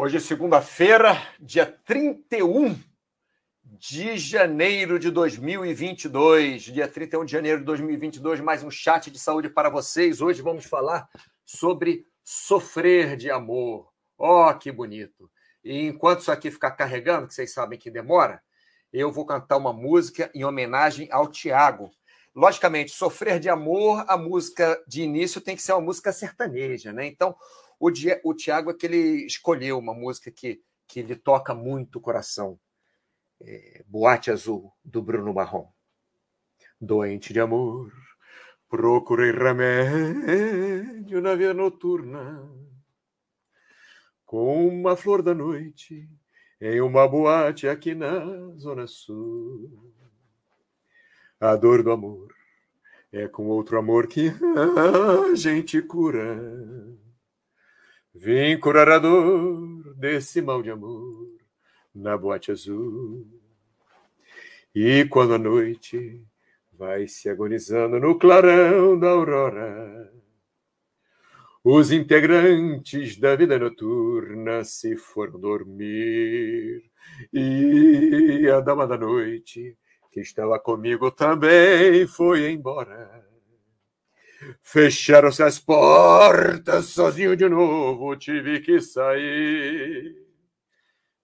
Hoje é segunda-feira, dia 31 de janeiro de 2022. Dia 31 de janeiro de 2022, mais um chat de saúde para vocês. Hoje vamos falar sobre sofrer de amor. Oh, que bonito. E enquanto isso aqui ficar carregando, que vocês sabem que demora, eu vou cantar uma música em homenagem ao Tiago. Logicamente, sofrer de amor, a música de início tem que ser uma música sertaneja, né? Então, o, o Tiago é que ele escolheu uma música que, que lhe toca muito o coração. É, Boate Azul, do Bruno Marrom. Doente de amor, procurei remédio na vida noturna. Com uma flor da noite, em uma boate aqui na Zona Sul. A dor do amor é com outro amor que a gente cura. Vim curar a dor desse mal de amor na boate azul. E quando a noite vai se agonizando no clarão da aurora, os integrantes da vida noturna se foram dormir. E a dama da noite, que estava comigo, também foi embora. Fecharam-se as portas, sozinho de novo, tive que sair.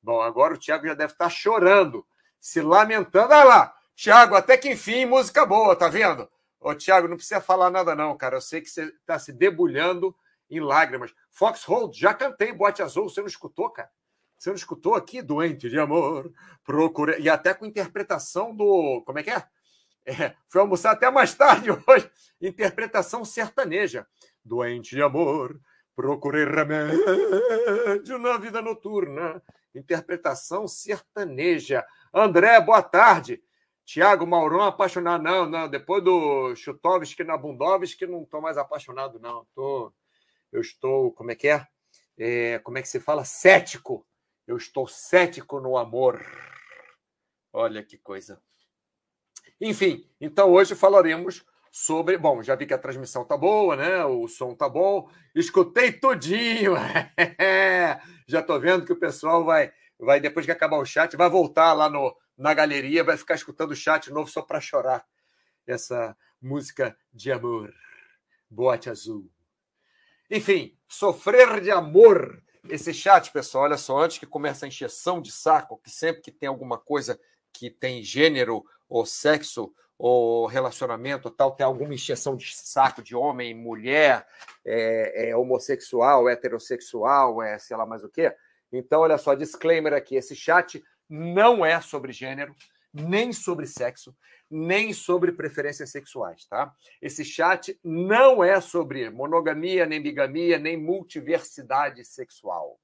Bom, agora o Tiago já deve estar chorando, se lamentando. Olha lá, Tiago, até que enfim, música boa, tá vendo? Ô, Tiago, não precisa falar nada, não, cara. Eu sei que você está se debulhando em lágrimas. Foxhold, já cantei Boate Azul, você não escutou, cara? Você não escutou aqui? Doente de amor, procurei. E até com interpretação do. Como é que é? É, fui almoçar até mais tarde hoje. Interpretação sertaneja. Doente de amor, procurei remédio na vida noturna. Interpretação sertaneja. André, boa tarde. Tiago Maurão apaixonado. Não, não. Depois do Chutovski na Bundovski, não estou mais apaixonado, não. Tô, eu estou, como é que é? é? Como é que se fala? Cético. Eu estou cético no amor. Olha que coisa. Enfim, então hoje falaremos sobre. Bom, já vi que a transmissão tá boa, né? O som tá bom. Escutei tudinho. já tô vendo que o pessoal vai, vai depois que acabar o chat, vai voltar lá no, na galeria, vai ficar escutando o chat novo só para chorar. Essa música de amor. Boate azul. Enfim, sofrer de amor. Esse chat, pessoal, olha só, antes que comece a encheção de saco, que sempre que tem alguma coisa que tem gênero ou sexo ou relacionamento tal, tem alguma encheção de saco de homem, mulher, é, é homossexual, heterossexual, é sei lá mais o quê. Então, olha só, disclaimer aqui: esse chat não é sobre gênero, nem sobre sexo, nem sobre preferências sexuais, tá? Esse chat não é sobre monogamia, nem bigamia, nem multiversidade sexual.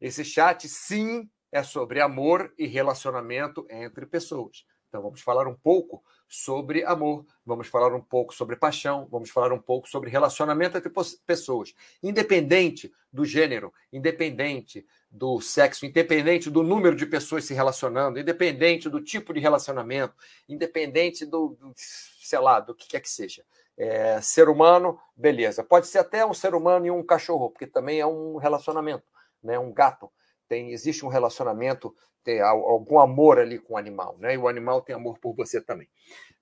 Esse chat, sim, é sobre amor e relacionamento entre pessoas. Então, vamos falar um pouco sobre amor, vamos falar um pouco sobre paixão, vamos falar um pouco sobre relacionamento entre pessoas, independente do gênero, independente do sexo, independente do número de pessoas se relacionando, independente do tipo de relacionamento, independente do, do sei lá, do que quer que seja. É, ser humano, beleza. Pode ser até um ser humano e um cachorro, porque também é um relacionamento, né? Um gato tem existe um relacionamento, tem algum amor ali com o animal, né? E o animal tem amor por você também.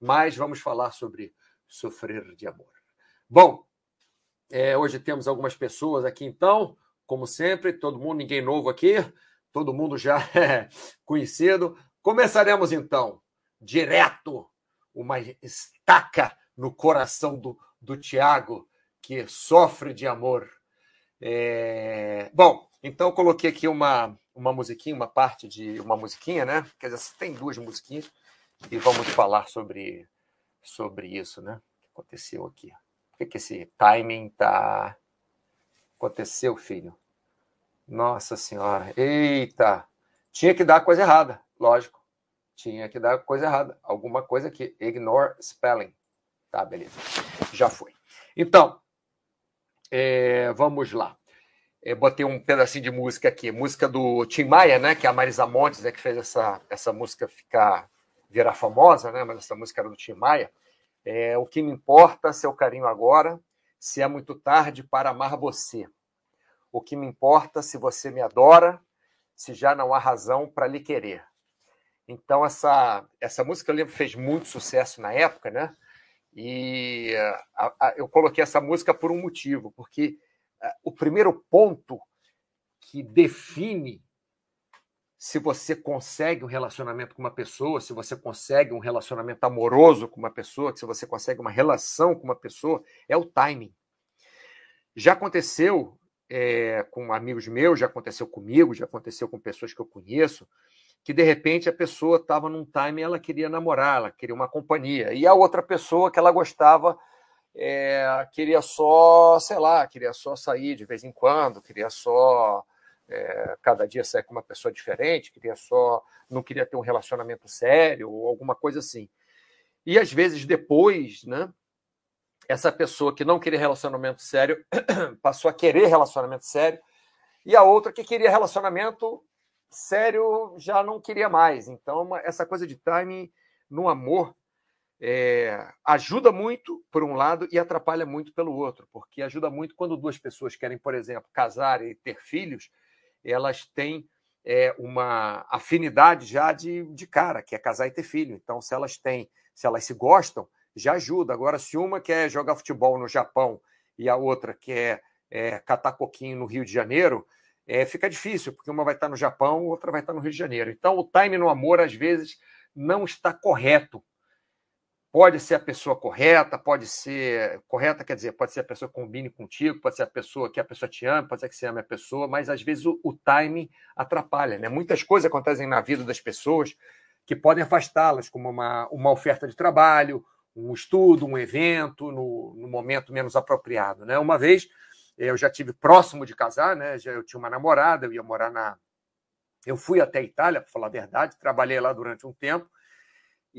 Mas vamos falar sobre sofrer de amor. Bom, é, hoje temos algumas pessoas aqui, então, como sempre, todo mundo, ninguém novo aqui, todo mundo já é conhecido. Começaremos então, direto, uma estaca no coração do, do Tiago, que sofre de amor. É... Bom, então, eu coloquei aqui uma, uma musiquinha, uma parte de uma musiquinha, né? Quer dizer, tem duas musiquinhas e vamos falar sobre, sobre isso, né? O que aconteceu aqui? Por que, que esse timing tá. Aconteceu, filho? Nossa Senhora. Eita! Tinha que dar coisa errada, lógico. Tinha que dar coisa errada. Alguma coisa aqui. Ignore spelling. Tá, beleza. Já foi. Então, é, vamos lá eu botei um pedacinho de música aqui, música do Tim Maia, né, que é a Marisa Montes, é que fez essa, essa música ficar virar famosa, né, mas essa música era do Tim Maia. É, o que me importa, seu carinho agora, se é muito tarde para amar você. O que me importa se você me adora, se já não há razão para lhe querer. Então, essa, essa música eu lembro fez muito sucesso na época, né? E a, a, eu coloquei essa música por um motivo, porque o primeiro ponto que define se você consegue um relacionamento com uma pessoa, se você consegue um relacionamento amoroso com uma pessoa, se você consegue uma relação com uma pessoa, é o timing. Já aconteceu é, com amigos meus, já aconteceu comigo, já aconteceu com pessoas que eu conheço, que de repente a pessoa estava num time e ela queria namorar, ela queria uma companhia. E a outra pessoa que ela gostava é, queria só, sei lá, queria só sair de vez em quando, queria só é, cada dia sair com uma pessoa diferente, queria só, não queria ter um relacionamento sério ou alguma coisa assim. E às vezes depois, né, essa pessoa que não queria relacionamento sério passou a querer relacionamento sério e a outra que queria relacionamento sério já não queria mais. Então, essa coisa de timing no amor é, ajuda muito por um lado e atrapalha muito pelo outro, porque ajuda muito quando duas pessoas querem, por exemplo, casar e ter filhos, elas têm é, uma afinidade já de, de cara, que é casar e ter filho. Então, se elas têm, se elas se gostam, já ajuda. Agora, se uma quer jogar futebol no Japão e a outra quer é, catar coquinho no Rio de Janeiro, é, fica difícil, porque uma vai estar no Japão, outra vai estar no Rio de Janeiro. Então, o time no amor, às vezes, não está correto. Pode ser a pessoa correta, pode ser correta, quer dizer, pode ser a pessoa que combine contigo, pode ser a pessoa que a pessoa te ama, pode ser que você ame a pessoa, mas às vezes o, o time atrapalha. Né? Muitas coisas acontecem na vida das pessoas que podem afastá-las, como uma, uma oferta de trabalho, um estudo, um evento, no, no momento menos apropriado. Né? Uma vez eu já tive próximo de casar, né? Já eu tinha uma namorada, eu ia morar na. Eu fui até a Itália, para falar a verdade, trabalhei lá durante um tempo.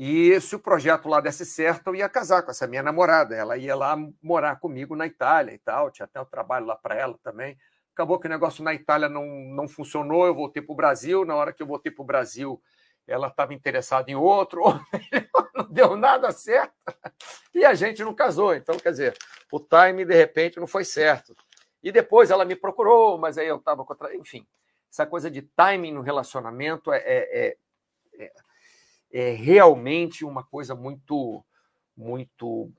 E se o projeto lá desse certo, eu ia casar com essa minha namorada. Ela ia lá morar comigo na Itália e tal. Tinha até um trabalho lá para ela também. Acabou que o negócio na Itália não, não funcionou. Eu voltei para o Brasil. Na hora que eu voltei para o Brasil, ela estava interessada em outro. não deu nada certo. E a gente não casou. Então, quer dizer, o time, de repente, não foi certo. E depois ela me procurou, mas aí eu estava contra. Enfim, essa coisa de timing no relacionamento é, é, é, é realmente uma coisa muito, muito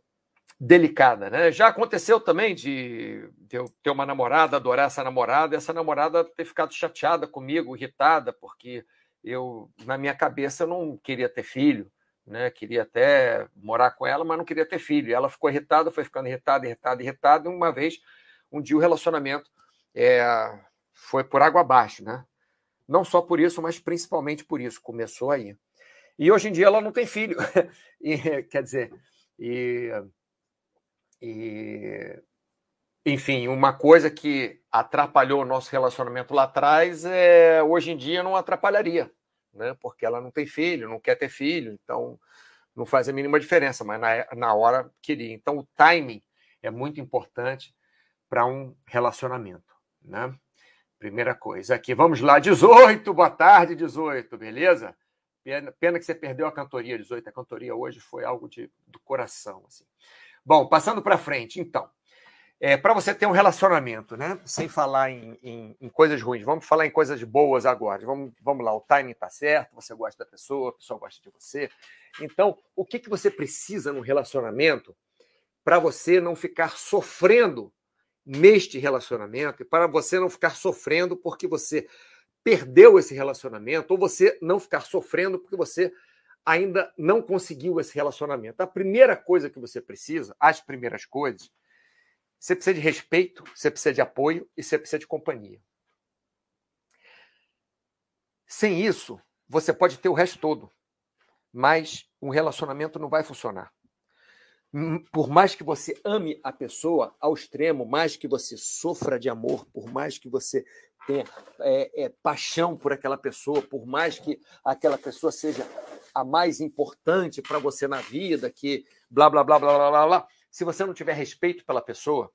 delicada, né? Já aconteceu também de, eu ter uma namorada, adorar essa namorada, e essa namorada ter ficado chateada comigo, irritada, porque eu, na minha cabeça, não queria ter filho, né? Queria até morar com ela, mas não queria ter filho. E ela ficou irritada, foi ficando irritada, irritada, irritada, e uma vez um dia o relacionamento é, foi por água abaixo, né? Não só por isso, mas principalmente por isso. Começou aí. E hoje em dia ela não tem filho. e, quer dizer, e, e, enfim, uma coisa que atrapalhou o nosso relacionamento lá atrás, é, hoje em dia não atrapalharia, né? porque ela não tem filho, não quer ter filho, então não faz a mínima diferença, mas na, na hora queria. Então o timing é muito importante para um relacionamento, né? Primeira coisa aqui, vamos lá, 18, boa tarde, 18, beleza? Pena, pena que você perdeu a cantoria 18, a cantoria hoje foi algo de, do coração, assim. Bom, passando para frente, então, é, para você ter um relacionamento, né? Sem falar em, em, em, coisas ruins, vamos falar em coisas boas agora. Vamos, vamos lá, o timing está certo, você gosta da pessoa, a pessoa gosta de você. Então, o que, que você precisa no relacionamento para você não ficar sofrendo neste relacionamento e para você não ficar sofrendo porque você perdeu esse relacionamento ou você não ficar sofrendo porque você ainda não conseguiu esse relacionamento. A primeira coisa que você precisa, as primeiras coisas, você precisa de respeito, você precisa de apoio e você precisa de companhia. Sem isso, você pode ter o resto todo, mas um relacionamento não vai funcionar. Hum, por mais que você ame a pessoa ao extremo, mais que você sofra de amor, por mais que você tenha é, é, paixão por aquela pessoa, por mais que aquela pessoa seja a mais importante para você na vida, que blá, blá, blá, blá, blá, blá, blá, se você não tiver respeito pela pessoa,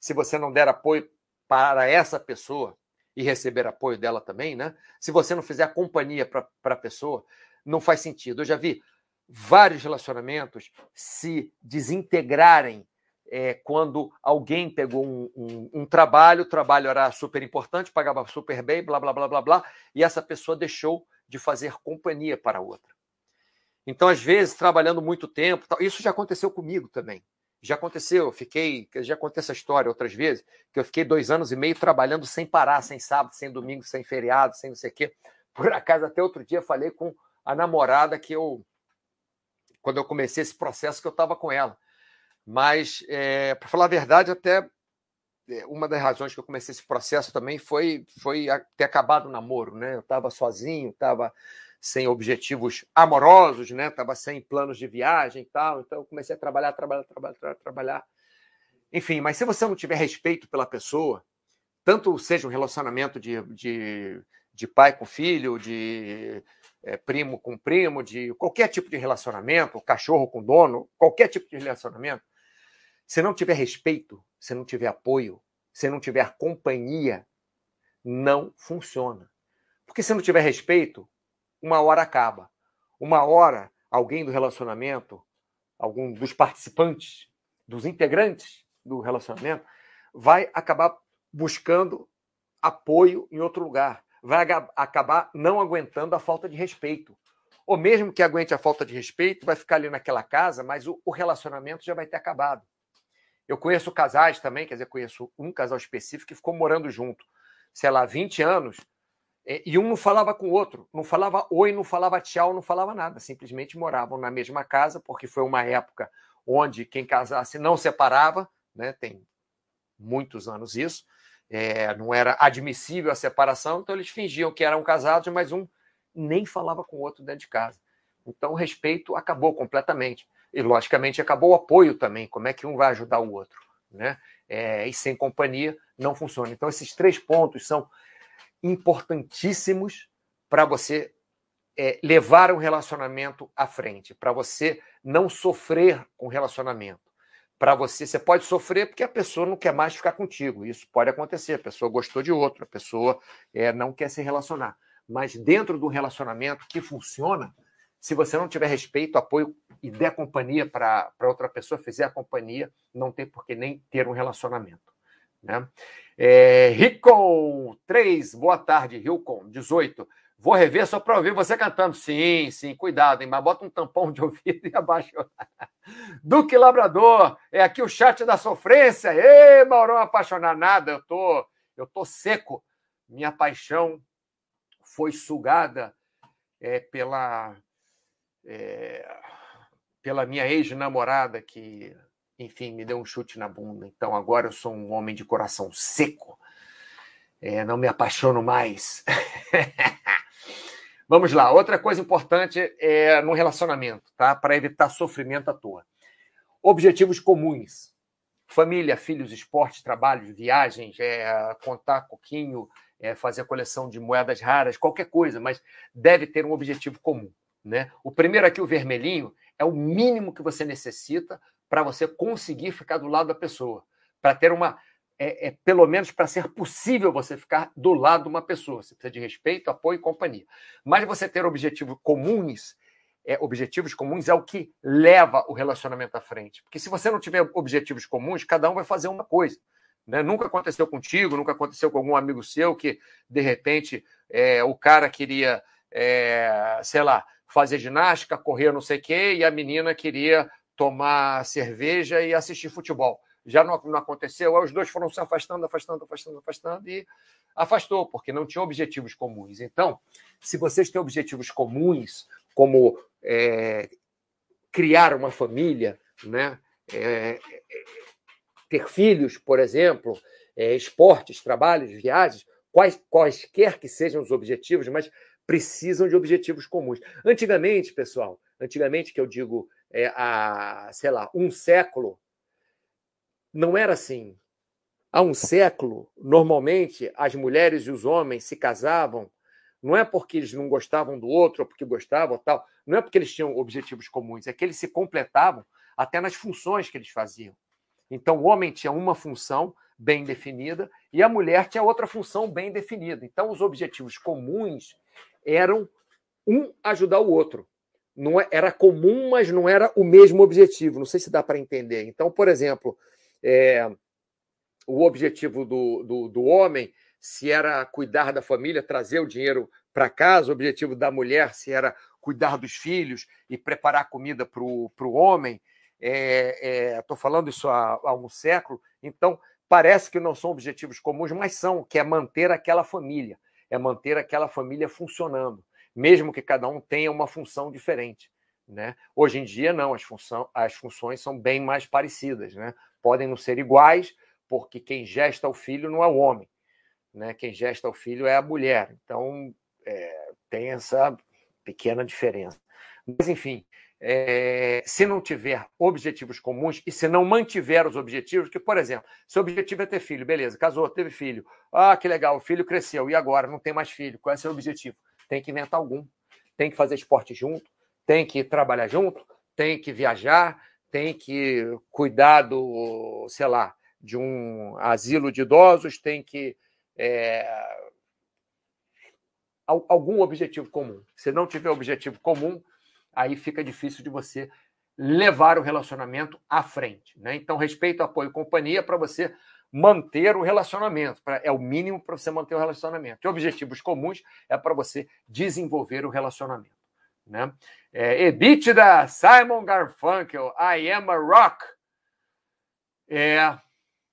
se você não der apoio para essa pessoa e receber apoio dela também, né? Se você não fizer companhia para a pessoa, não faz sentido. Eu já vi vários relacionamentos se desintegrarem é, quando alguém pegou um, um, um, trabalho, o trabalho era super importante, pagava super bem, blá, blá, blá, blá, blá, e essa pessoa deixou de fazer companhia para outra. Então, às vezes, trabalhando muito tempo, isso já aconteceu comigo também. Já aconteceu, eu fiquei, já contei essa história outras vezes, que eu fiquei dois anos e meio trabalhando sem parar, sem sábado, sem domingo, sem feriado, sem não sei o quê. Por acaso, até outro dia, falei com a namorada que eu, quando eu comecei esse processo, que eu estava com ela. Mas, é, para falar a verdade, até é, uma das razões que eu comecei esse processo também foi, foi ter acabado o namoro, né? Eu estava sozinho, estava sem objetivos amorosos, né? Sem planos de viagem e tal. Então, eu comecei a trabalhar, trabalhar, trabalhar, trabalhar. Enfim, mas se você não tiver respeito pela pessoa, tanto seja um relacionamento de, de, de pai com filho, de é, primo com primo, de qualquer tipo de relacionamento, cachorro com dono, qualquer tipo de relacionamento, se não tiver respeito, se não tiver apoio, se não tiver companhia, não funciona. Porque se não tiver respeito, uma hora acaba. Uma hora, alguém do relacionamento, algum dos participantes, dos integrantes do relacionamento, vai acabar buscando apoio em outro lugar vai acabar não aguentando a falta de respeito. Ou mesmo que aguente a falta de respeito, vai ficar ali naquela casa, mas o, relacionamento já vai ter acabado. Eu conheço casais também, quer dizer, conheço um casal específico que ficou morando junto, sei lá, 20 anos, e um não falava com o outro, não falava oi, não falava tchau, não falava nada, simplesmente moravam na mesma casa, porque foi uma época onde quem casasse não separava, né? tem muitos anos isso, é, não era admissível a separação, então eles fingiam que eram casados, mas um nem falava com o outro dentro de casa. Então o respeito acabou completamente. E, logicamente, acabou o apoio também. Como é que um vai ajudar o outro? Né? É, e sem companhia não funciona. Então, esses três pontos são importantíssimos para você é, levar um relacionamento à frente, para você não sofrer com relacionamento para você. Você pode sofrer porque a pessoa não quer mais ficar contigo. Isso pode acontecer. A pessoa gostou de outro, a pessoa é, não quer se relacionar. Mas dentro do relacionamento que funciona, se você não tiver respeito, apoio e der companhia para outra pessoa, fizer a companhia, não tem por que nem ter um relacionamento. Né? É, Ricon 3, boa tarde, Ricon 18. Vou rever só para ouvir você cantando. Sim, sim, cuidado, hein? Mas bota um tampão de ouvido e abaixa. Duque Labrador, é aqui o chat da sofrência. Ê, Maurão apaixonar nada, eu tô, eu tô seco. Minha paixão foi sugada é, pela é, pela minha ex-namorada que, enfim, me deu um chute na bunda. Então agora eu sou um homem de coração seco. É, não me apaixono mais. Vamos lá. Outra coisa importante é no relacionamento, tá? Para evitar sofrimento à toa. Objetivos comuns. Família, filhos, esporte, trabalho, viagens, é, contar coquinho, é, fazer coleção de moedas raras, qualquer coisa, mas deve ter um objetivo comum. Né? O primeiro aqui, o vermelhinho, é o mínimo que você necessita para você conseguir ficar do lado da pessoa, para ter uma é, é, pelo menos para ser possível você ficar do lado de uma pessoa. Você precisa de respeito, apoio e companhia. Mas você ter objetivos comuns, é, objetivos comuns é o que leva o relacionamento à frente. Porque se você não tiver objetivos comuns, cada um vai fazer uma coisa. Né? Nunca aconteceu contigo, nunca aconteceu com algum amigo seu que, de repente, é, o cara queria, é, sei lá, fazer ginástica, correr não sei o quê, e a menina queria tomar cerveja e assistir futebol já não, não aconteceu, aí os dois foram se afastando, afastando, afastando, afastando e afastou, porque não tinha objetivos comuns. Então, se vocês têm objetivos comuns, como é, criar uma família, né? É, ter filhos, por exemplo, é, esportes, trabalhos, viagens, quais, quaisquer que sejam os objetivos, mas precisam de objetivos comuns. Antigamente, pessoal, antigamente que eu digo é, há, sei lá, um século, não era assim. Há um século, normalmente, as mulheres e os homens se casavam, não é porque eles não gostavam do outro, ou porque gostavam tal, não é porque eles tinham objetivos comuns, é que eles se completavam até nas funções que eles faziam. Então, o homem tinha uma função bem definida e a mulher tinha outra função bem definida. Então, os objetivos comuns eram um ajudar o outro. Não é, era comum, mas não era o mesmo objetivo. Não sei se dá para entender. Então, por exemplo, é, o objetivo do, do, do homem se era cuidar da família, trazer o dinheiro para casa, o objetivo da mulher se era cuidar dos filhos e preparar comida para o homem. Estou é, é, falando isso há, há, um século, então parece que não são objetivos comuns, mas são, que é manter aquela família, é manter aquela família funcionando, mesmo que cada um tenha uma função diferente. Né? Hoje em dia, não, as, função, as funções são bem mais parecidas. Né? Podem não ser iguais, porque quem gesta o filho não é o homem, né? quem gesta o filho é a mulher. Então, é, tem essa pequena diferença. Mas, enfim, é, se não tiver objetivos comuns e se não mantiver os objetivos, que, por exemplo, se o objetivo é ter filho, beleza, casou, teve filho, ah, que legal, o filho cresceu, e agora não tem mais filho, qual é o seu objetivo? Tem que inventar algum, tem que fazer esporte junto, tem que trabalhar junto, tem que viajar, tem que cuidar do, sei lá, de um asilo de idosos, tem que. É, algum objetivo comum. Se não tiver objetivo comum, aí fica difícil de você levar o relacionamento à frente. Né? Então, respeito, apoio e companhia para você manter o relacionamento. Pra, é o mínimo para você manter o relacionamento. E objetivos comuns é para você desenvolver o relacionamento. Né? É, EBITDA, Simon Garfunkel, I am a rock. É,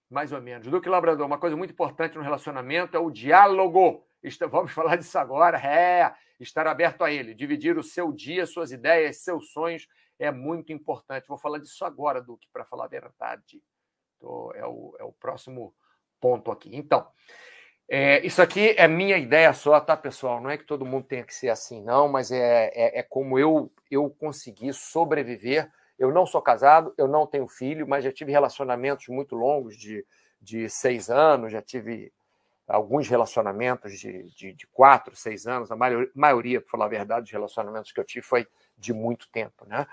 mais ou menos. Duque Labrador, uma coisa muito importante no relacionamento é o diálogo. Vamos falar disso agora. É, estar aberto a ele, dividir o seu dia, suas ideias, seus sonhos é muito importante. Vou falar disso agora, Duque, para falar a verdade. É, o, é o próximo ponto aqui. Então, é, isso aqui é minha ideia só, tá, pessoal? Não é que todo mundo tenha que ser assim, não, mas é, é, é como eu, eu consegui sobreviver. Eu não sou casado, eu não tenho filho, mas já tive relacionamentos muito longos de, de seis anos, já tive alguns relacionamentos de, de, de quatro, seis anos, a maioria, para falar a verdade, dos relacionamentos que eu tive foi de muito tempo. Né?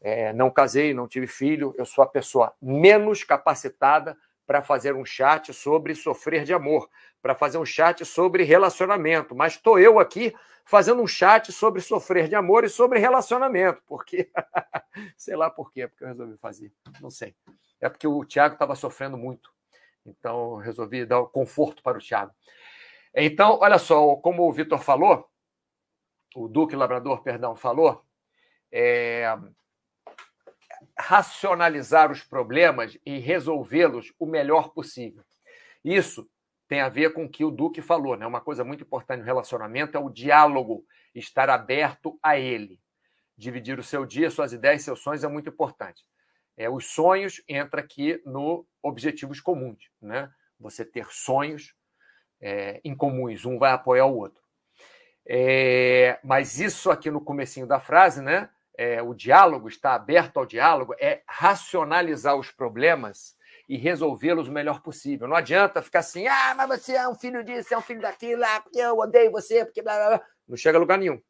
É, não casei, não tive filho, eu sou a pessoa menos capacitada para fazer um chat sobre sofrer de amor, para fazer um chat sobre relacionamento, mas estou eu aqui fazendo um chat sobre sofrer de amor e sobre relacionamento, porque sei lá por quê, porque eu resolvi fazer, não sei. É porque o Tiago estava sofrendo muito então, resolvi dar conforto para o Thiago. Então, olha só, como o Vitor falou, o Duque Labrador, perdão, falou, é, racionalizar os problemas e resolvê-los o melhor possível. Isso tem a ver com o que o Duque falou, né? Uma coisa muito importante no relacionamento é o diálogo, estar aberto a ele. Dividir o seu dia, suas ideias, seus sonhos é muito importante. É, os sonhos entra aqui no objetivos comuns, né? Você ter sonhos é, incomuns, um vai apoiar o outro. É, mas isso aqui no comecinho da frase, né? É, o diálogo está aberto ao diálogo, é racionalizar os problemas e resolvê-los o melhor possível. Não adianta ficar assim, ah, mas você é um filho disso, é um filho daquilo, ah, porque eu odeio você, porque blá blá blá. Não chega a lugar nenhum.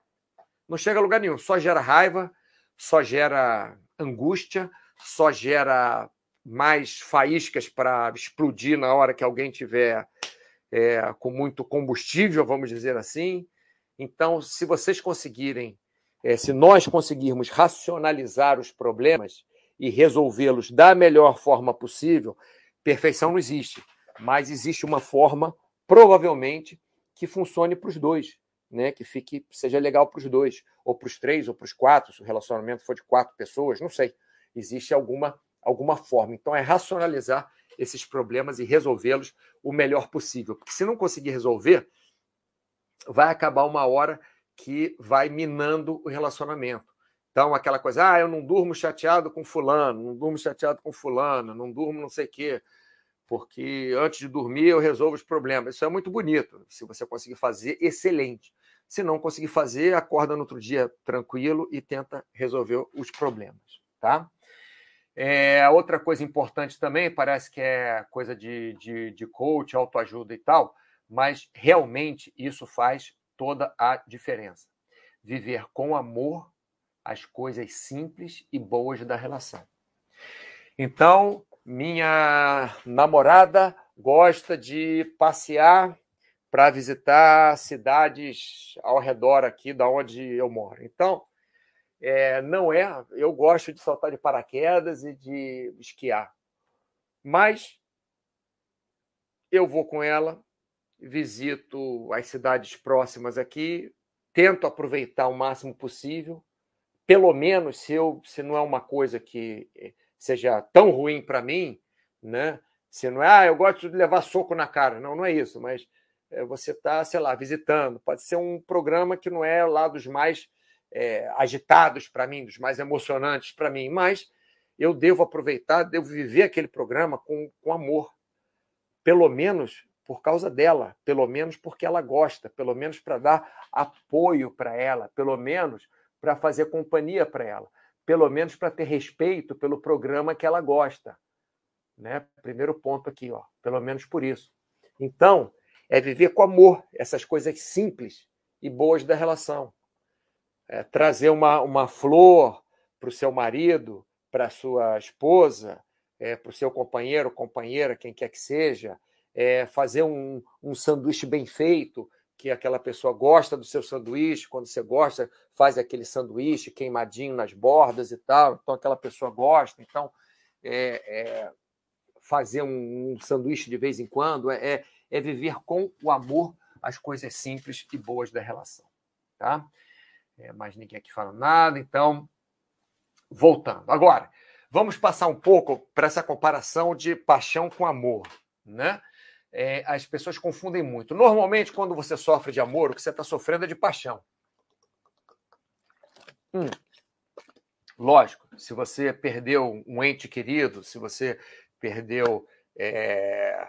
Não chega a lugar nenhum. Só gera raiva, só gera angústia, só gera mais faíscas para explodir na hora que alguém tiver é, com muito combustível, vamos dizer assim. Então, se vocês conseguirem, é, se nós conseguirmos racionalizar os problemas e resolvê-los da melhor forma possível, perfeição não existe, mas existe uma forma, provavelmente, que funcione para os dois, né? que fique, seja legal para os dois, ou para os três, ou para os quatro, se o relacionamento for de quatro pessoas, não sei existe alguma, alguma forma. Então, é racionalizar esses problemas e resolvê-los o melhor possível. Porque se não conseguir resolver, vai acabar uma hora que vai minando o relacionamento. Então, aquela coisa, ah, eu não durmo chateado com fulano, não durmo chateado com fulano, não durmo não sei o quê, porque antes de dormir eu resolvo os problemas. Isso é muito bonito. Se você conseguir fazer, excelente. Se não conseguir fazer, acorda no outro dia tranquilo e tenta resolver os problemas, tá? É, outra coisa importante também, parece que é coisa de, de, de coach, autoajuda e tal, mas realmente isso faz toda a diferença. Viver com amor as coisas simples e boas da relação. Então, minha namorada gosta de passear para visitar cidades ao redor aqui da onde eu moro. Então, é, não é. Eu gosto de saltar de paraquedas e de esquiar. Mas eu vou com ela, visito as cidades próximas aqui, tento aproveitar o máximo possível. Pelo menos, se, eu, se não é uma coisa que eh, seja tão ruim para mim, né? Se não é, ah, eu gosto de levar soco na cara. Não, não é isso, mas é, você está, sei lá, visitando. Pode ser um programa que não é lá dos mais é, agitados para mim, dos mais emocionantes para mim, mas eu devo aproveitar, devo viver aquele programa com, com amor. Pelo menos por causa dela, pelo menos porque ela gosta, pelo menos para dar apoio para ela, pelo menos para fazer companhia para ela, pelo menos para ter respeito pelo programa que ela gosta. Né? Primeiro ponto aqui, ó, pelo menos por isso. Então, é viver com amor essas coisas simples e boas da relação. É trazer uma, uma flor para o seu marido, para sua esposa, é, para o seu companheiro, companheira, quem quer que seja, é, fazer um, um sanduíche bem feito, que aquela pessoa gosta do seu sanduíche, quando você gosta, faz aquele sanduíche queimadinho nas bordas e tal, então aquela pessoa gosta. Então, é, é, fazer um, um, sanduíche de vez em quando é, é, viver com o amor as coisas simples e boas da relação. Tá? É, mais ninguém aqui fala nada, então, voltando. Agora, vamos passar um pouco para essa comparação de paixão com amor. Né? É, as pessoas confundem muito. Normalmente, quando você sofre de amor, o que você está sofrendo é de paixão. Hum. Lógico, se você perdeu um ente querido, se você perdeu, é,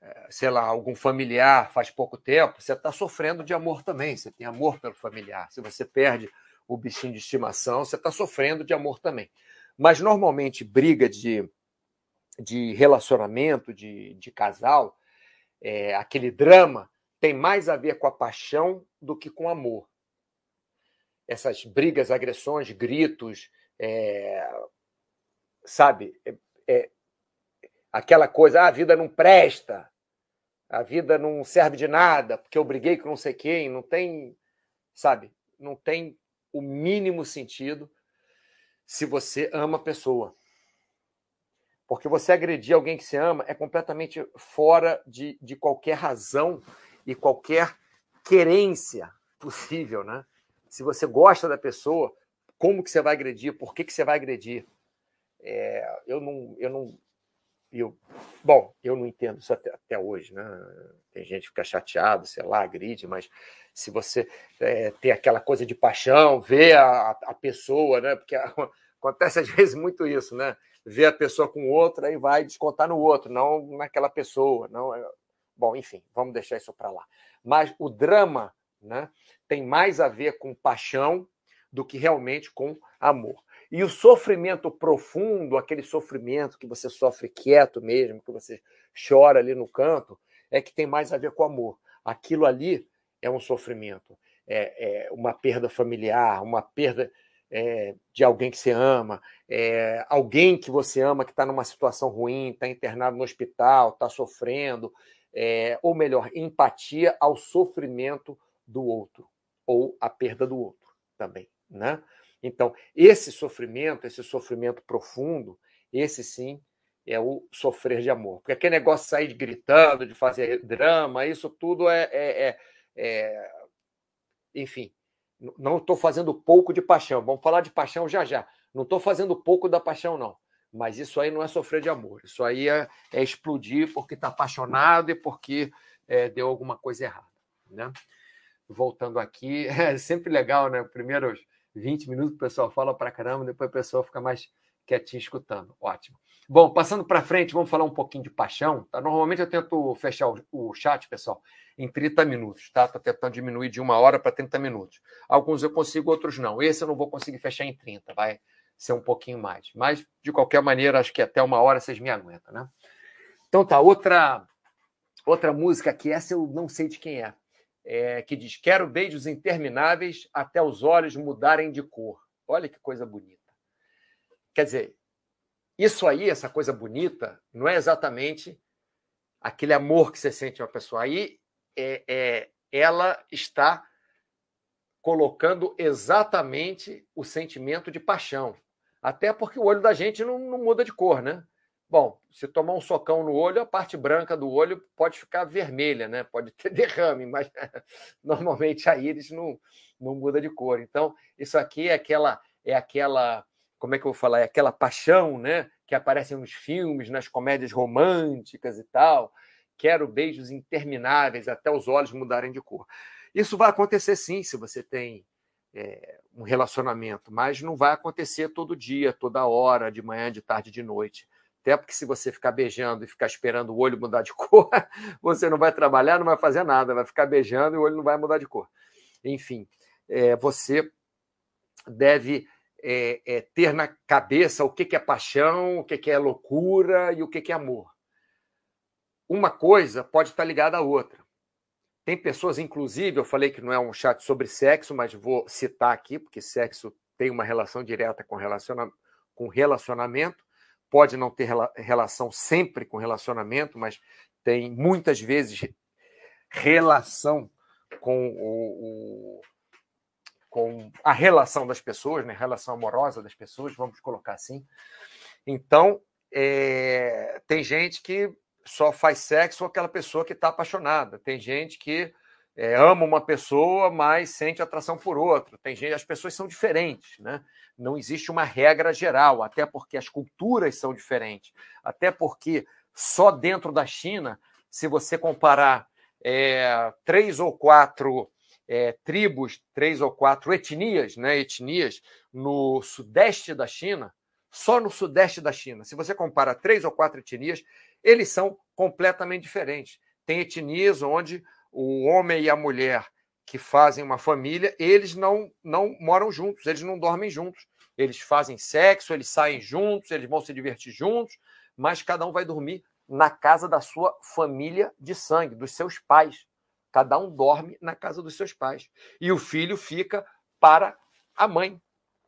é sei lá, algum familiar faz pouco tempo, você está sofrendo de amor também. Você tem amor pelo familiar. Se você perde o bichinho de estimação, você está sofrendo de amor também. Mas normalmente briga de, de relacionamento, de, de casal, é, aquele drama, tem mais a ver com a paixão do que com amor. Essas brigas, agressões, gritos, é, sabe? É, é, aquela coisa, ah, a vida não presta, a vida não serve de nada, porque eu briguei com não sei quem, não tem, sabe? Não tem o mínimo sentido se você ama a pessoa. Porque você agredir alguém que se ama é completamente fora de, de qualquer razão e qualquer querência possível, né? Se você gosta da pessoa, como que você vai agredir? Por que, que você vai agredir? É, eu não, eu não, eu, bom, eu não entendo isso até, até, hoje, né? Tem gente que fica chateado, sei lá, agride, mas se você é, tem aquela coisa de paixão, ver a, a pessoa, né? Porque acontece às vezes muito isso, né? Vê a pessoa com outra e vai descontar no outro, não naquela pessoa. Não... É, bom, enfim, vamos deixar isso para lá. Mas o drama né, tem mais a ver com paixão do que realmente com amor. E o sofrimento profundo, aquele sofrimento que você sofre quieto mesmo, que você chora ali no canto, é que tem mais a ver com amor. Aquilo ali é um sofrimento, é, é uma perda familiar, uma perda é, de alguém que você ama, é, alguém que você ama que está numa situação ruim, está internado no hospital, está sofrendo, é, ou melhor, empatia ao sofrimento do outro, ou a perda do outro também. Né? Então, esse sofrimento, esse sofrimento profundo, esse sim é o sofrer de amor. Porque aquele negócio de sair gritando, de fazer drama, isso tudo é, é, é, é enfim, não estou fazendo pouco de paixão. Vamos falar de paixão já já. Não estou fazendo pouco da paixão, não. Mas isso aí não é sofrer de amor. Isso aí é, é explodir porque está apaixonado e porque é, deu alguma coisa errada. Né? Voltando aqui, é sempre legal, né? Primeiros 20 minutos o pessoal fala para caramba, depois o pessoal fica mais quietinho escutando. Ótimo. Bom, passando para frente, vamos falar um pouquinho de paixão. Tá? Normalmente eu tento fechar o, o chat, pessoal, em 30 minutos, tá? Estou tentando diminuir de uma hora para 30 minutos. Alguns eu consigo, outros não. Esse eu não vou conseguir fechar em 30, vai ser um pouquinho mais. Mas, de qualquer maneira, acho que até uma hora vocês me aguentam, né? Então tá, outra, outra música que essa eu não sei de quem é. é que diz: Quero beijos intermináveis até os olhos mudarem de cor. Olha que coisa bonita. Quer dizer, isso aí, essa coisa bonita, não é exatamente aquele amor que você sente uma pessoa. Aí é, é, ela está colocando exatamente o sentimento de paixão. Até porque o olho da gente não, não muda de cor, né? Bom, se tomar um socão no olho, a parte branca do olho pode ficar vermelha, né? Pode ter derrame, mas normalmente a íris não, não muda de cor. Então, isso aqui é aquela é aquela, como é que eu vou falar? É aquela paixão, né, que aparece nos filmes, nas comédias românticas e tal. Quero beijos intermináveis até os olhos mudarem de cor. Isso vai acontecer sim, se você tem é, um relacionamento, mas não vai acontecer todo dia, toda hora, de manhã, de tarde, de noite. Até porque se você ficar beijando e ficar esperando o olho mudar de cor, você não vai trabalhar, não vai fazer nada, vai ficar beijando e o olho não vai mudar de cor. Enfim, é, você deve é, é, ter na cabeça o que, que é paixão, o que, que é loucura e o que, que é amor. Uma coisa pode estar ligada à outra. Tem pessoas, inclusive, eu falei que não é um chat sobre sexo, mas vou citar aqui, porque sexo tem uma relação direta com, relaciona com relacionamento pode não ter relação sempre com relacionamento, mas tem muitas vezes relação com o, o com a relação das pessoas, né? relação amorosa das pessoas, vamos colocar assim. Então, é, tem gente que só faz sexo com aquela pessoa que está apaixonada. Tem gente que é, ama uma pessoa, mas sente atração por outra. Tem gente, as pessoas são diferentes, né? Não existe uma regra geral, até porque as culturas são diferentes, até porque só dentro da China, se você comparar é, três ou quatro é, tribos, três ou quatro etnias, né, etnias no sudeste da China, só no sudeste da China, se você compara três ou quatro etnias, eles são completamente diferentes. Tem etnias onde o homem e a mulher que fazem uma família, eles não, não moram juntos, eles não dormem juntos. Eles fazem sexo, eles saem juntos, eles vão se divertir juntos, mas cada um vai dormir na casa da sua família de sangue, dos seus pais. Cada um dorme na casa dos seus pais. E o filho fica para a mãe.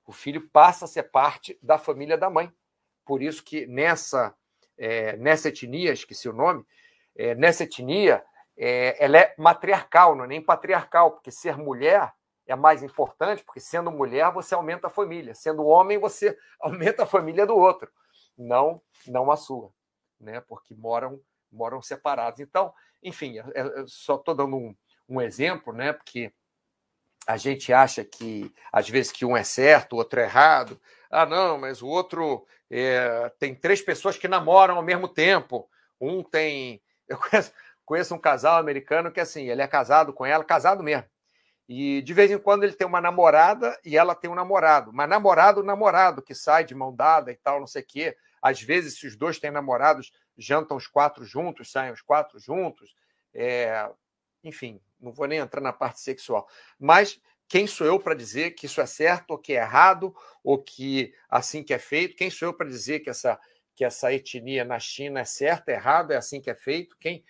O filho passa a ser parte da família da mãe. Por isso que nessa, é, nessa etnia, esqueci o nome, é, nessa etnia, é, ela é matriarcal, não é nem patriarcal, porque ser mulher é mais importante, porque sendo mulher você aumenta a família, sendo homem você aumenta a família do outro, não não a sua, né? Porque moram moram separados. Então, enfim, eu só estou dando um, um exemplo, né? Porque a gente acha que às vezes que um é certo, o outro é errado. Ah, não, mas o outro é, tem três pessoas que namoram ao mesmo tempo. Um tem, eu conheço, Conheço um casal americano que, assim, ele é casado com ela, casado mesmo. E de vez em quando ele tem uma namorada e ela tem um namorado. Mas namorado, namorado, que sai de mão dada e tal, não sei o quê. Às vezes, se os dois têm namorados, jantam os quatro juntos, saem os quatro juntos. É... Enfim, não vou nem entrar na parte sexual. Mas quem sou eu para dizer que isso é certo ou que é errado, ou que assim que é feito? Quem sou eu para dizer que essa, que essa etnia na China é certa, é errado, é assim que é feito? Quem,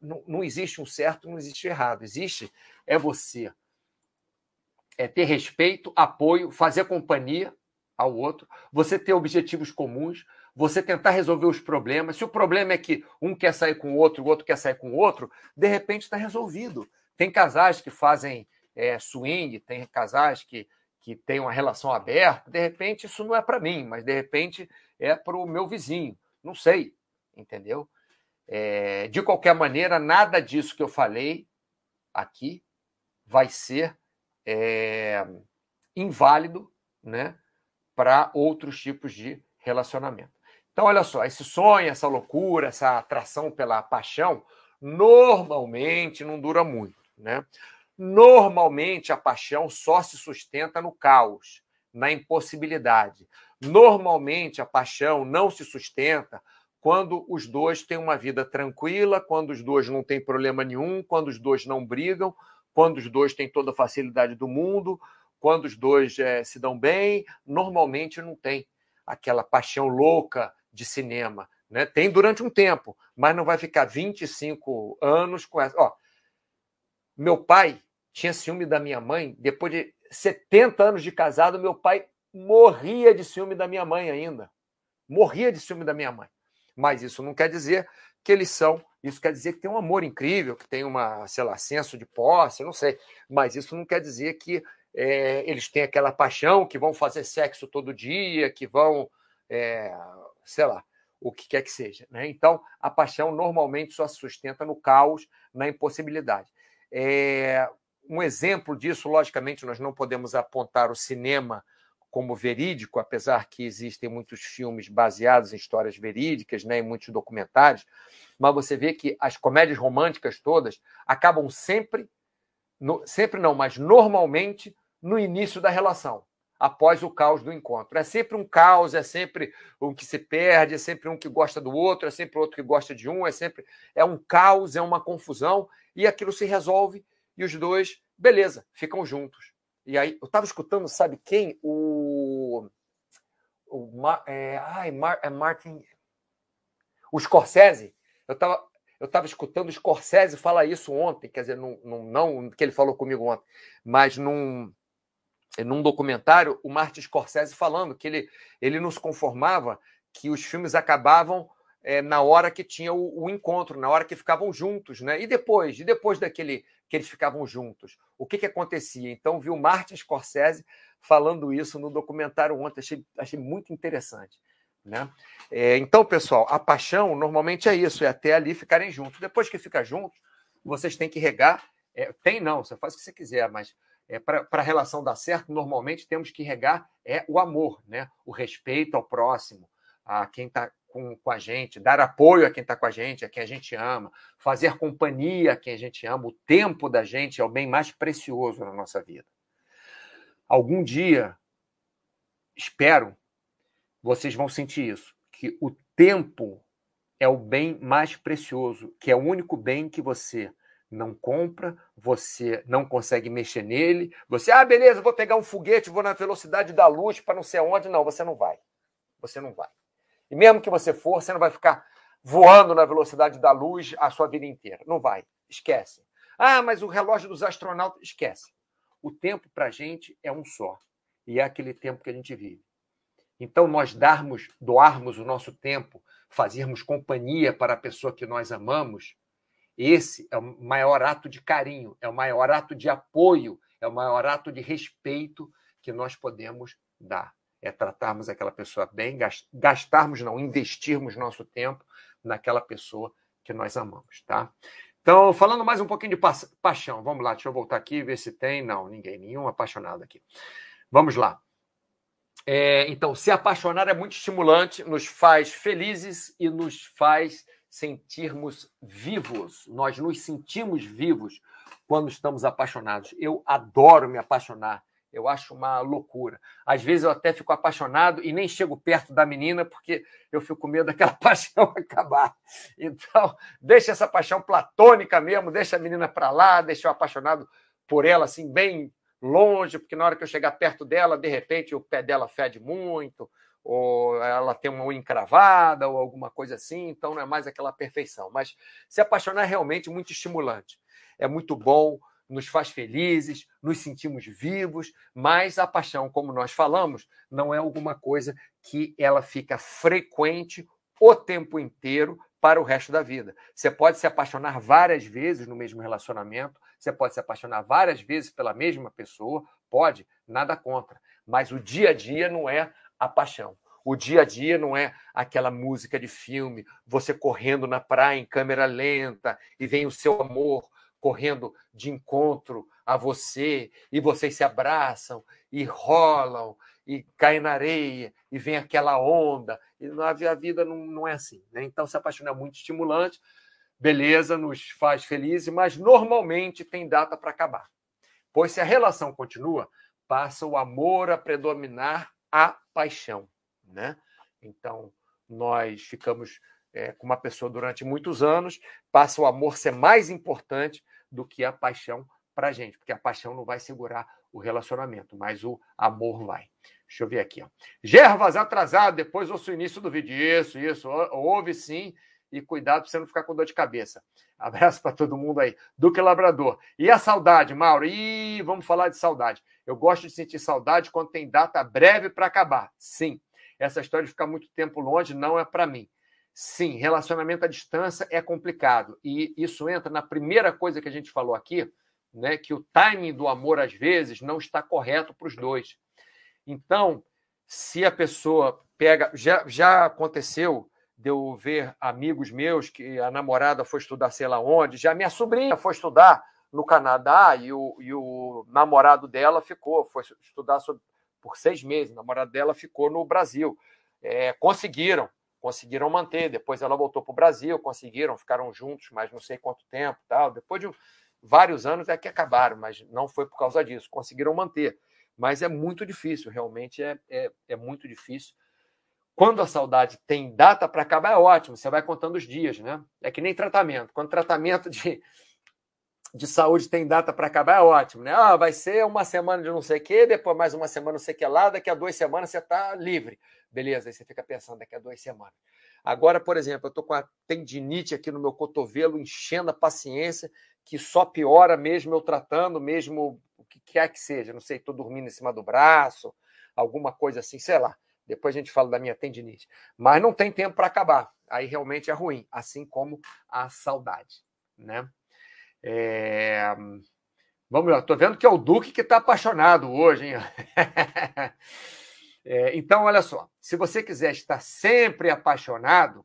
não, não existe um certo, não existe errado. Existe é você é ter respeito, apoio, fazer companhia ao outro, você ter objetivos comuns, você tentar resolver os problemas. Se o problema é que um quer sair com o outro, o outro quer sair com o outro, de repente está resolvido. Tem casais que fazem é, swing, tem casais que, que têm uma relação aberta. De repente, isso não é para mim, mas de repente é para o meu vizinho. Não sei, entendeu? É, de qualquer maneira, nada disso que eu falei aqui vai ser é, inválido né, para outros tipos de relacionamento. Então, olha só, esse sonho, essa loucura, essa atração pela paixão, normalmente não dura muito. Né? Normalmente a paixão só se sustenta no caos, na impossibilidade. Normalmente a paixão não se sustenta quando os dois têm uma vida tranquila, quando os dois não têm problema nenhum, quando os dois não brigam, quando os dois têm toda a facilidade do mundo, quando os dois é, se dão bem, normalmente não tem aquela paixão louca de cinema. Né? Tem durante um tempo, mas não vai ficar 25 anos com essa. Ó, meu pai tinha ciúme da minha mãe, depois de 70 anos de casado, meu pai morria de ciúme da minha mãe ainda. Morria de ciúme da minha mãe mas isso não quer dizer que eles são. Isso quer dizer que tem um amor incrível, que tem uma, sei lá, senso de posse, não sei. Mas isso não quer dizer que é, eles têm aquela paixão, que vão fazer sexo todo dia, que vão, é, sei lá. o que quer que seja. Né? Então, a paixão normalmente só se sustenta no caos, na impossibilidade. É, um exemplo disso, logicamente, nós não podemos apontar o cinema como verídico, apesar que existem muitos filmes baseados em histórias verídicas, né, muitos documentários, mas você vê que as comédias românticas todas acabam sempre, no, sempre não, mas normalmente no início da relação, após o caos do encontro. É sempre um caos, é sempre um que se perde, é sempre um que gosta do outro, é sempre outro que gosta de um, é sempre é um caos, é uma confusão e aquilo se resolve e os dois, beleza, ficam juntos. E aí, eu estava escutando, sabe quem? O. o é, ai, Mar, é Martin. O Scorsese. Eu estava eu estava escutando o Scorsese falar isso ontem, quer dizer, num, num, não que ele falou comigo ontem, mas num, num documentário, o Martin Scorsese falando que ele, ele não se conformava que os filmes acabavam é, na hora que tinha o, o, encontro, na hora que ficavam juntos, né? E depois, e depois daquele que eles ficavam juntos, o que, que acontecia? Então, viu Martin Scorsese falando isso no documentário ontem, achei, achei muito interessante. Né? É, então, pessoal, a paixão normalmente é isso, é até ali ficarem juntos. Depois que fica juntos, vocês têm que regar. É, tem não, você faz o que você quiser, mas é, para a relação dar certo, normalmente temos que regar é o amor, né? o respeito ao próximo, a quem está com, com a gente, dar apoio a quem está com a gente, a quem a gente ama, fazer companhia a quem a gente ama. O tempo da gente é o bem mais precioso na nossa vida. Algum dia, espero, vocês vão sentir isso, que o tempo é o bem mais precioso, que é o único bem que você não compra, você não consegue mexer nele. Você, ah, beleza, vou pegar um foguete, vou na velocidade da luz para não sei aonde. Não, você não vai. Você não vai. E mesmo que você for, você não vai ficar voando na velocidade da luz a sua vida inteira. Não vai. Esquece. Ah, mas o relógio dos astronautas. Esquece. O tempo para a gente é um só. E é aquele tempo que a gente vive. Então, nós darmos, doarmos o nosso tempo, fazermos companhia para a pessoa que nós amamos, esse é o maior ato de carinho, é o maior ato de apoio, é o maior ato de respeito que nós podemos dar é tratarmos aquela pessoa bem, gastarmos, não, investirmos nosso tempo naquela pessoa que nós amamos, tá? Então, falando mais um pouquinho de pa paixão, vamos lá, deixa eu voltar aqui e ver se tem. Não, ninguém, nenhum apaixonado aqui. Vamos lá. É, então, se apaixonar é muito estimulante, nos faz felizes e nos faz sentirmos vivos. Nós nos sentimos vivos quando estamos apaixonados. Eu adoro me apaixonar. Eu acho uma loucura. Às vezes eu até fico apaixonado e nem chego perto da menina porque eu fico com medo daquela paixão acabar. Então, deixa essa paixão platônica mesmo, deixa a menina para lá, deixa eu apaixonado por ela assim bem longe, porque na hora que eu chegar perto dela, de repente o pé dela fede muito, ou ela tem uma unha encravada, ou alguma coisa assim, então não é mais aquela perfeição. Mas se apaixonar é realmente muito estimulante. É muito bom, nos faz felizes, nos sentimos vivos, mas a paixão, como nós falamos, não é alguma coisa que ela fica frequente o tempo inteiro para o resto da vida. Você pode se apaixonar várias vezes no mesmo relacionamento, você pode se apaixonar várias vezes pela mesma pessoa, pode, nada contra, mas o dia a dia não é a paixão. O dia a dia não é aquela música de filme, você correndo na praia em câmera lenta e vem o seu amor correndo de encontro a você, e vocês se abraçam e rolam e caem na areia e vem aquela onda. E a vida não, não é assim. Né? Então, se apaixonar é muito estimulante, beleza, nos faz felizes, mas normalmente tem data para acabar. Pois se a relação continua, passa o amor a predominar a paixão. Né? Então, nós ficamos é, com uma pessoa durante muitos anos, passa o amor ser mais importante do que a paixão para a gente, porque a paixão não vai segurar o relacionamento, mas o amor vai. Deixa eu ver aqui. Ó. Gervas atrasado, depois ouço o início do vídeo. Isso, isso, ouve sim. E cuidado para você não ficar com dor de cabeça. Abraço para todo mundo aí. Duque Labrador. E a saudade, Mauro? Ih, vamos falar de saudade. Eu gosto de sentir saudade quando tem data breve para acabar. Sim. Essa história de ficar muito tempo longe não é para mim. Sim, relacionamento à distância é complicado. E isso entra na primeira coisa que a gente falou aqui, né, que o timing do amor, às vezes, não está correto para os dois. Então, se a pessoa pega. Já, já aconteceu de eu ver amigos meus que a namorada foi estudar sei lá onde, já minha sobrinha foi estudar no Canadá e o, e o namorado dela ficou, foi estudar sobre, por seis meses, o namorado dela ficou no Brasil. É, conseguiram, conseguiram manter. Depois ela voltou para o Brasil, conseguiram, ficaram juntos, mas não sei quanto tempo, tal. Depois de vários anos é que acabaram, mas não foi por causa disso. Conseguiram manter, mas é muito difícil, realmente é, é, é muito difícil. Quando a saudade tem data para acabar, é ótimo, você vai contando os dias, né? É que nem tratamento. Quando tratamento de, de saúde tem data para acabar, é ótimo, né? Ah, vai ser uma semana de não sei o quê, depois mais uma semana não sei o que lá, daqui a duas semanas você está livre. Beleza, aí você fica pensando daqui a duas semanas. Agora, por exemplo, eu estou com a tendinite aqui no meu cotovelo, enchendo a paciência, que só piora mesmo eu tratando, mesmo o que quer que seja. Não sei, estou dormindo em cima do braço, alguma coisa assim, sei lá. Depois a gente fala da minha tendinite. Mas não tem tempo para acabar. Aí realmente é ruim, assim como a saudade, né? É... Vamos lá, estou vendo que é o Duque que está apaixonado hoje, hein? é, então, olha só, se você quiser estar sempre apaixonado,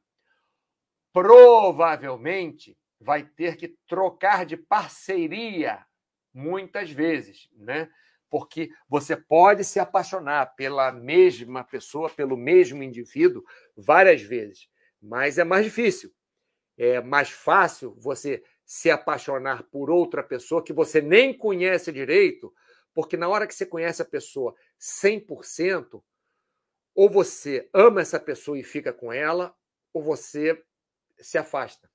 provavelmente vai ter que trocar de parceria muitas vezes, né? Porque você pode se apaixonar pela mesma pessoa, pelo mesmo indivíduo, várias vezes, mas é mais difícil. É mais fácil você se apaixonar por outra pessoa que você nem conhece direito, porque na hora que você conhece a pessoa 100%, ou você ama essa pessoa e fica com ela, ou você se afasta.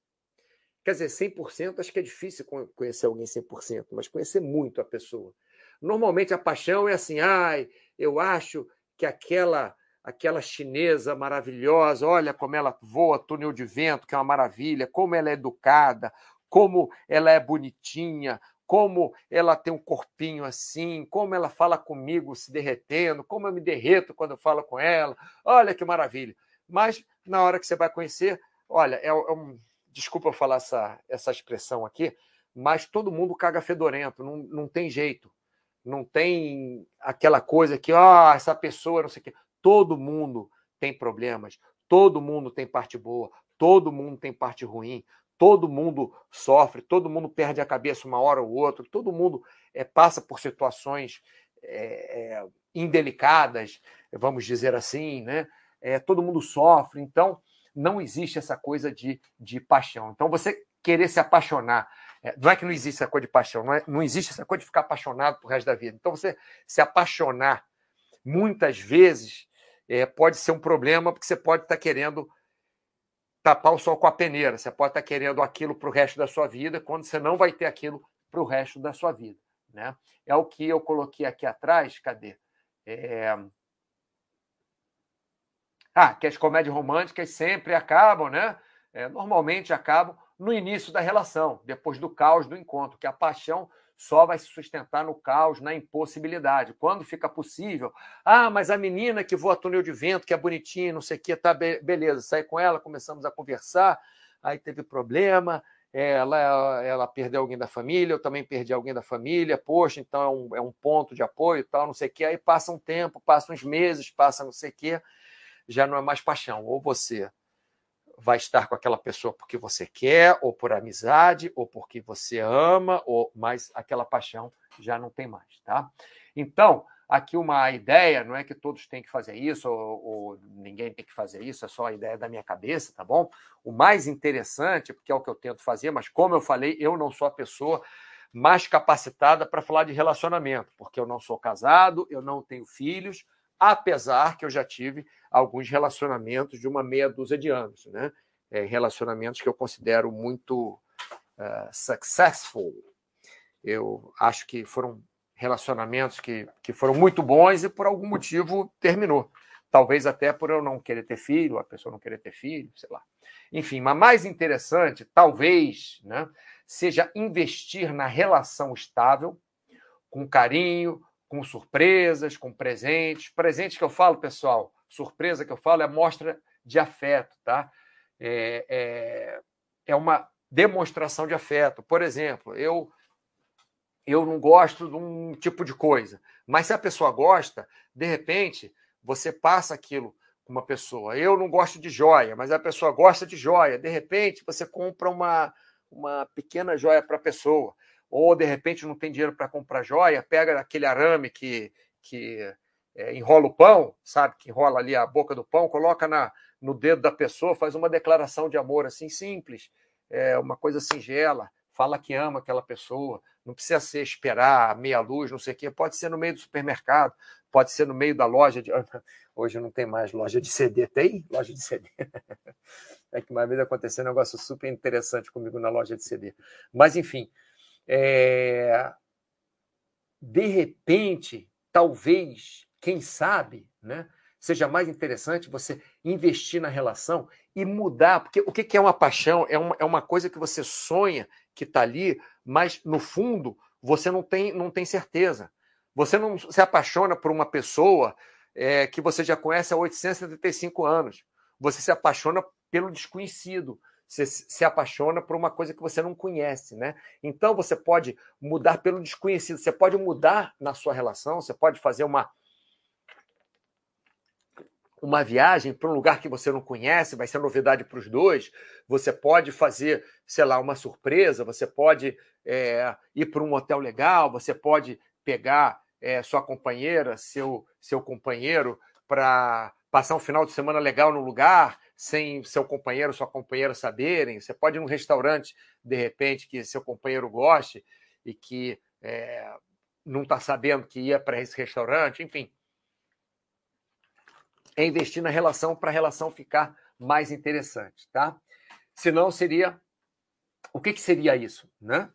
Quer dizer, 100%, acho que é difícil conhecer alguém 100%, mas conhecer muito a pessoa. Normalmente a paixão é assim, ai, eu acho que aquela aquela chinesa maravilhosa, olha como ela voa túnel de vento, que é uma maravilha, como ela é educada, como ela é bonitinha, como ela tem um corpinho assim, como ela fala comigo se derretendo, como eu me derreto quando eu falo com ela. Olha que maravilha. Mas na hora que você vai conhecer, olha, é, é um, desculpa eu falar essa, essa expressão aqui, mas todo mundo caga fedorento, não, não tem jeito não tem aquela coisa que, ah, essa pessoa, não sei o quê. Todo mundo tem problemas, todo mundo tem parte boa, todo mundo tem parte ruim, todo mundo sofre, todo mundo perde a cabeça uma hora ou outra, todo mundo é, passa por situações é, indelicadas, vamos dizer assim, né? É, todo mundo sofre, então não existe essa coisa de, de paixão. Então, você querer se apaixonar não é que não existe essa coisa de paixão, não, é, não existe essa coisa de ficar apaixonado pro resto da vida. Então, você se apaixonar, muitas vezes, é, pode ser um problema, porque você pode estar tá querendo tapar o sol com a peneira, você pode estar tá querendo aquilo para o resto da sua vida, quando você não vai ter aquilo para o resto da sua vida. Né? É o que eu coloquei aqui atrás, cadê? É... Ah, que as comédias românticas sempre acabam, né? É, normalmente acabam no início da relação, depois do caos do encontro, que a paixão só vai se sustentar no caos, na impossibilidade. Quando fica possível, ah, mas a menina que voa túnel de vento, que é bonitinha, não sei o que, tá be beleza. Saí com ela, começamos a conversar, aí teve problema, ela, ela perdeu alguém da família, eu também perdi alguém da família, poxa, então é um, é um ponto de apoio tal, não sei o que. Aí passa um tempo, passa uns meses, passa não sei o que, já não é mais paixão. Ou você vai estar com aquela pessoa porque você quer, ou por amizade, ou porque você ama, ou mas aquela paixão já não tem mais, tá? Então, aqui uma ideia, não é que todos têm que fazer isso, ou, ou, ninguém tem que fazer isso, é só a ideia da minha cabeça, tá bom? O mais interessante, porque é o que eu tento fazer, mas como eu falei, eu não sou a pessoa mais capacitada para falar de relacionamento, porque eu não sou casado, eu não tenho filhos, apesar que eu já tive alguns relacionamentos de uma meia dúzia de anos, né? É, relacionamentos que eu considero muito uh, successful. Eu acho que foram relacionamentos que, que foram muito bons e por algum motivo terminou. Talvez até por eu não querer ter filho, a pessoa não querer ter filho, sei lá. Enfim, mas mais interessante, talvez, né, seja investir na relação estável, com carinho, com surpresas, com presentes. Presentes que eu falo, pessoal, surpresa que eu falo é mostra de afeto, tá? É, é, é uma demonstração de afeto. Por exemplo, eu eu não gosto de um tipo de coisa, mas se a pessoa gosta, de repente você passa aquilo com uma pessoa. Eu não gosto de joia, mas a pessoa gosta de joia. De repente, você compra uma, uma pequena joia para a pessoa. Ou, de repente, não tem dinheiro para comprar joia, pega aquele arame que, que é, enrola o pão, sabe? Que enrola ali a boca do pão, coloca na, no dedo da pessoa, faz uma declaração de amor assim simples, é uma coisa singela, fala que ama aquela pessoa, não precisa ser esperar meia luz, não sei o quê, pode ser no meio do supermercado, pode ser no meio da loja de. Hoje não tem mais loja de CD, tem? Loja de CD. É que uma vez aconteceu um negócio super interessante comigo na loja de CD. Mas, enfim, é... de repente, talvez, quem sabe, né? seja mais interessante você investir na relação e mudar. Porque o que é uma paixão? É uma, é uma coisa que você sonha que está ali, mas no fundo você não tem, não tem certeza. Você não se apaixona por uma pessoa é, que você já conhece há 875 anos. Você se apaixona pelo desconhecido. Você se apaixona por uma coisa que você não conhece, né? Então você pode mudar pelo desconhecido. Você pode mudar na sua relação. Você pode fazer uma uma viagem para um lugar que você não conhece, vai ser novidade para os dois. Você pode fazer, sei lá, uma surpresa, você pode é, ir para um hotel legal, você pode pegar é, sua companheira, seu, seu companheiro, para passar um final de semana legal no lugar, sem seu companheiro, sua companheira saberem. Você pode ir num restaurante, de repente, que seu companheiro goste e que é, não está sabendo que ia para esse restaurante, enfim é investir na relação para a relação ficar mais interessante, tá? Senão seria. O que, que seria isso, né?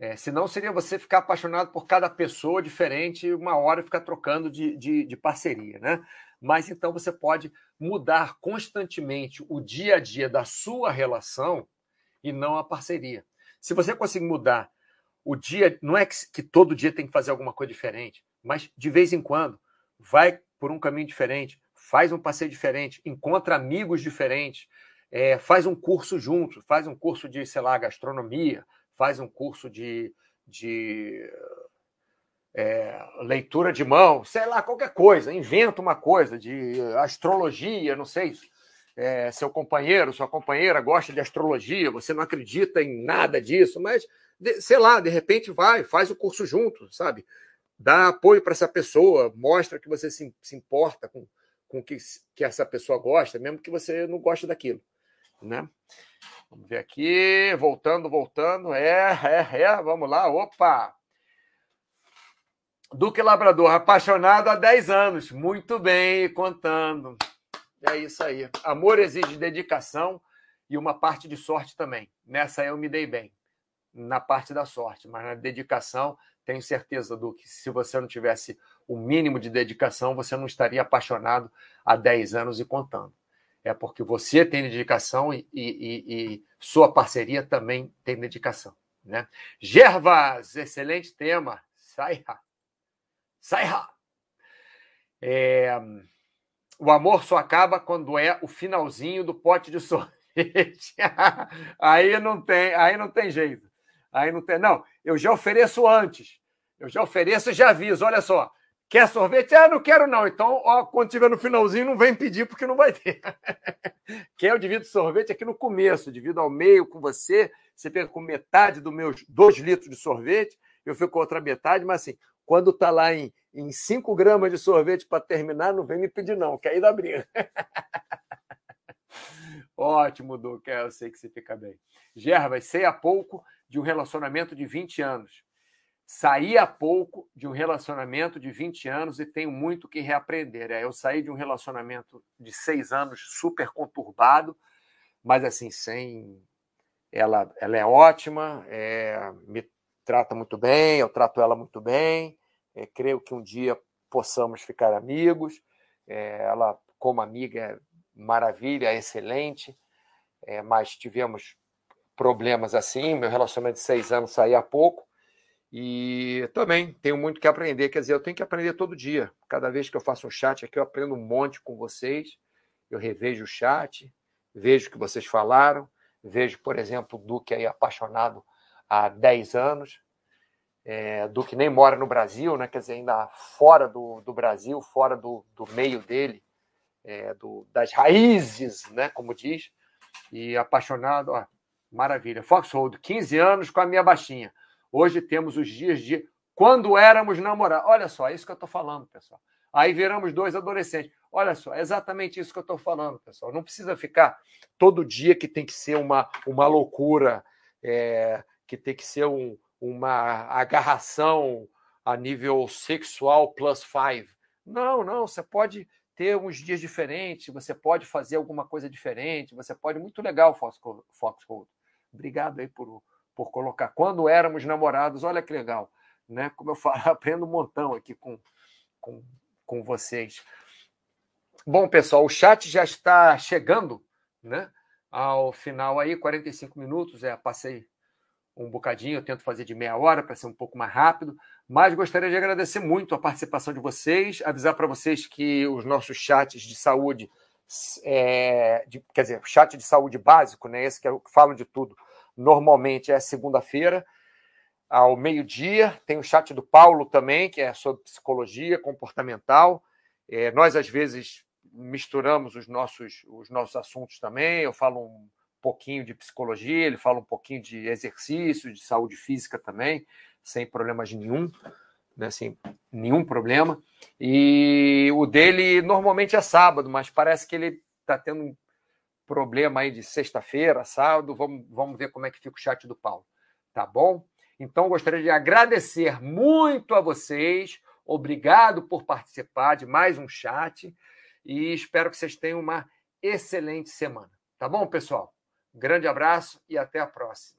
É, senão seria você ficar apaixonado por cada pessoa diferente e uma hora ficar trocando de, de, de, parceria, né? Mas então você pode mudar constantemente o dia a dia da sua relação e não a parceria. Se você conseguir mudar o dia, não é que, que todo dia tem que fazer alguma coisa diferente, mas de vez em quando vai por um caminho diferente, faz um passeio diferente, encontra amigos diferentes, é, faz um curso junto, faz um curso de, sei lá, gastronomia, faz um curso de, de é, leitura de mão, sei lá, qualquer coisa, inventa uma coisa de astrologia, não sei. É, seu companheiro, sua companheira gosta de astrologia, você não acredita em nada disso, mas sei lá, de repente vai, faz o curso junto, sabe? Dá apoio para essa pessoa, mostra que você se, se importa com, com que, que essa pessoa gosta, mesmo que você não goste daquilo. Né? Vamos ver aqui, voltando, voltando. É, é, é, vamos lá. Opa! Duque Labrador, apaixonado há 10 anos. Muito bem, contando. É isso aí. Amor exige dedicação e uma parte de sorte também. Nessa eu me dei bem, na parte da sorte, mas na dedicação, tenho certeza, Duque, se você não tivesse o mínimo de dedicação, você não estaria apaixonado há 10 anos e contando. É porque você tem dedicação e, e, e sua parceria também tem dedicação. Né? Gervas, excelente tema. Sai Sai é, O amor só acaba quando é o finalzinho do pote de sorvete. aí não tem, aí não tem jeito. Aí não tem. Não, eu já ofereço antes. Eu já ofereço e já aviso. Olha só, Quer sorvete? Ah, não quero não. Então, ó, quando tiver no finalzinho, não vem pedir porque não vai ter. Quer eu divido sorvete aqui no começo, divido ao meio com você. Você fica com metade dos meus dois litros de sorvete, eu fico com outra metade, mas assim, quando tá lá em, em 5 gramas de sorvete para terminar, não vem me pedir não, que aí dá briga. Ótimo, Duque, eu sei que você fica bem. Gervas, sei há pouco de um relacionamento de 20 anos Saí há pouco de um relacionamento de 20 anos e tenho muito que reaprender. É, eu saí de um relacionamento de seis anos super conturbado, mas assim, sem. Ela, ela é ótima, é, me trata muito bem, eu trato ela muito bem. É, creio que um dia possamos ficar amigos. É, ela, como amiga, é maravilha, é excelente, é, mas tivemos problemas assim. Meu relacionamento de seis anos saí há pouco e também tenho muito que aprender, quer dizer, eu tenho que aprender todo dia. Cada vez que eu faço um chat aqui, eu aprendo um monte com vocês. Eu revejo o chat, vejo o que vocês falaram, vejo, por exemplo, o Duque aí apaixonado há 10 anos. É, Duque nem mora no Brasil, né? quer dizer, ainda fora do, do Brasil, fora do, do meio dele. é, do, das raízes, né, como diz, e apaixonado, ó, maravilha. Foxhold, 15 anos com a minha baixinha. Hoje temos os dias de quando éramos namorados. Olha só, é isso que eu estou falando, pessoal. Aí viramos dois adolescentes. Olha só, é exatamente isso que eu estou falando, pessoal. Não precisa ficar todo dia que tem que ser uma, uma loucura, é, que tem que ser um, uma agarração a nível sexual plus five. Não, não, você pode ter uns dias diferentes, você pode fazer alguma coisa diferente, você pode. Muito legal, Foxhold. Obrigado aí por, por colocar. Quando éramos namorados, olha que legal. Né? Como eu falo, aprendo um montão aqui com, com, com vocês. Bom, pessoal, o chat já está chegando né, ao final aí, 45 minutos. É, passei um bocadinho, eu tento fazer de meia hora para ser um pouco mais rápido, mas gostaria de agradecer muito a participação de vocês, avisar para vocês que os nossos chats de saúde, é, de, quer dizer, chat de saúde básico, né, esse que é que falam de tudo, normalmente é segunda-feira, ao meio-dia. Tem o chat do Paulo também, que é sobre psicologia comportamental. É, nós, às vezes, misturamos os nossos, os nossos assuntos também. Eu falo um pouquinho de psicologia, ele fala um pouquinho de exercício, de saúde física também, sem problemas nenhum, né, sem nenhum problema. E o dele normalmente é sábado, mas parece que ele está tendo problema aí de sexta-feira, sábado. Vamos, vamos ver como é que fica o chat do Paulo. Tá bom? Então, gostaria de agradecer muito a vocês. Obrigado por participar de mais um chat e espero que vocês tenham uma excelente semana. Tá bom, pessoal? Grande abraço e até a próxima.